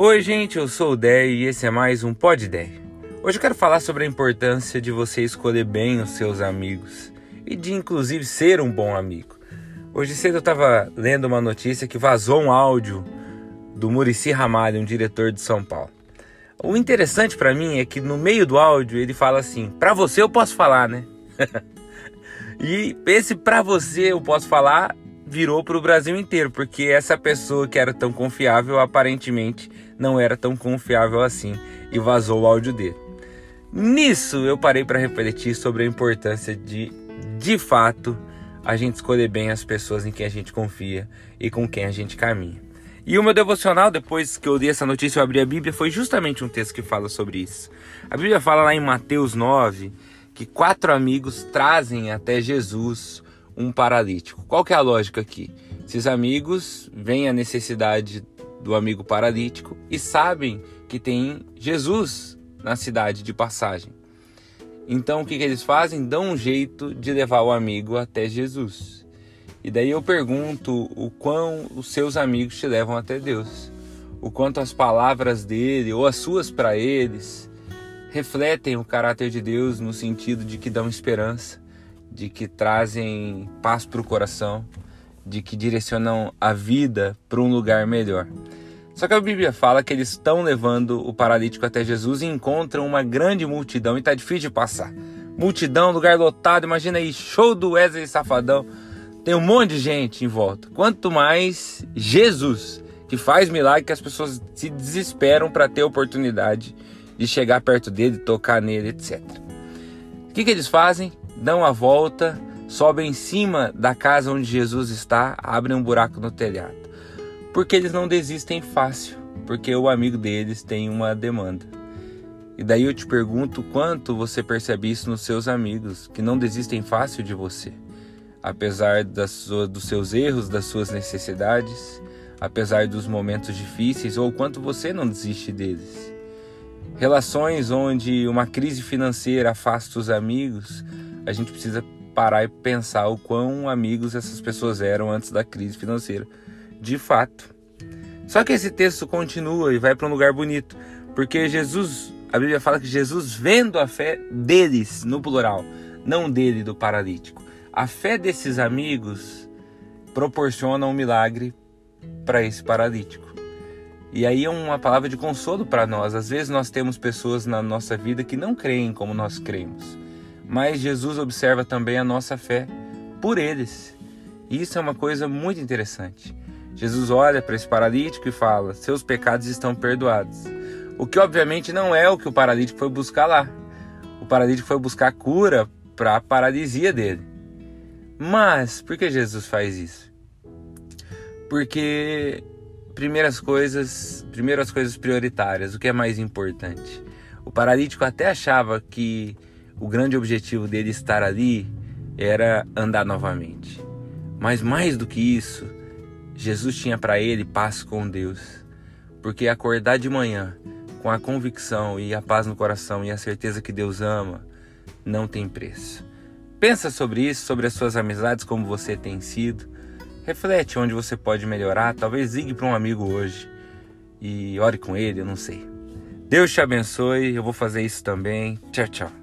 Oi, gente, eu sou o Dé e esse é mais um Pod Dé. Hoje eu quero falar sobre a importância de você escolher bem os seus amigos e de inclusive ser um bom amigo. Hoje cedo eu estava lendo uma notícia que vazou um áudio do Murici Ramalho, um diretor de São Paulo. O interessante para mim é que no meio do áudio ele fala assim: "Para você eu posso falar, né?" e esse para você eu posso falar virou para o Brasil inteiro, porque essa pessoa que era tão confiável aparentemente não era tão confiável assim e vazou o áudio dele. Nisso eu parei para refletir sobre a importância de, de fato, a gente escolher bem as pessoas em quem a gente confia e com quem a gente caminha. E o meu devocional, depois que eu li essa notícia, eu abri a Bíblia, foi justamente um texto que fala sobre isso. A Bíblia fala lá em Mateus 9 que quatro amigos trazem até Jesus um paralítico. Qual que é a lógica aqui? Esses amigos veem a necessidade do amigo paralítico e sabem que tem Jesus na cidade de passagem. Então o que, que eles fazem? Dão um jeito de levar o amigo até Jesus. E daí eu pergunto o quão os seus amigos te levam até Deus. O quanto as palavras dele ou as suas para eles refletem o caráter de Deus no sentido de que dão esperança, de que trazem paz para o coração, de que direcionam a vida para um lugar melhor. Só que a Bíblia fala que eles estão levando o paralítico até Jesus e encontram uma grande multidão e está difícil de passar. Multidão, lugar lotado, imagina aí, show do Wesley Safadão. Tem um monte de gente em volta. Quanto mais Jesus, que faz milagre que as pessoas se desesperam para ter oportunidade de chegar perto dele, tocar nele, etc. O que, que eles fazem? Dão a volta, sobem em cima da casa onde Jesus está, abrem um buraco no telhado. Porque eles não desistem fácil, porque o amigo deles tem uma demanda. E daí eu te pergunto quanto você percebe isso nos seus amigos, que não desistem fácil de você, apesar das, dos seus erros, das suas necessidades, apesar dos momentos difíceis, ou quanto você não desiste deles. Relações onde uma crise financeira afasta os amigos, a gente precisa parar e pensar o quão amigos essas pessoas eram antes da crise financeira. De fato. Só que esse texto continua e vai para um lugar bonito, porque Jesus, a Bíblia fala que Jesus vendo a fé deles, no plural, não dele do paralítico. A fé desses amigos proporciona um milagre para esse paralítico. E aí é uma palavra de consolo para nós. Às vezes nós temos pessoas na nossa vida que não creem como nós cremos mas Jesus observa também a nossa fé por eles. E isso é uma coisa muito interessante. Jesus olha para esse paralítico e fala: Seus pecados estão perdoados. O que obviamente não é o que o paralítico foi buscar lá. O paralítico foi buscar cura para a paralisia dele. Mas por que Jesus faz isso? Porque primeiras coisas, primeiras coisas prioritárias, o que é mais importante. O paralítico até achava que o grande objetivo dele estar ali era andar novamente. Mas mais do que isso, Jesus tinha para ele paz com Deus. Porque acordar de manhã com a convicção e a paz no coração e a certeza que Deus ama não tem preço. Pensa sobre isso, sobre as suas amizades, como você tem sido. Reflete onde você pode melhorar. Talvez ligue para um amigo hoje e ore com ele, eu não sei. Deus te abençoe, eu vou fazer isso também. Tchau, tchau.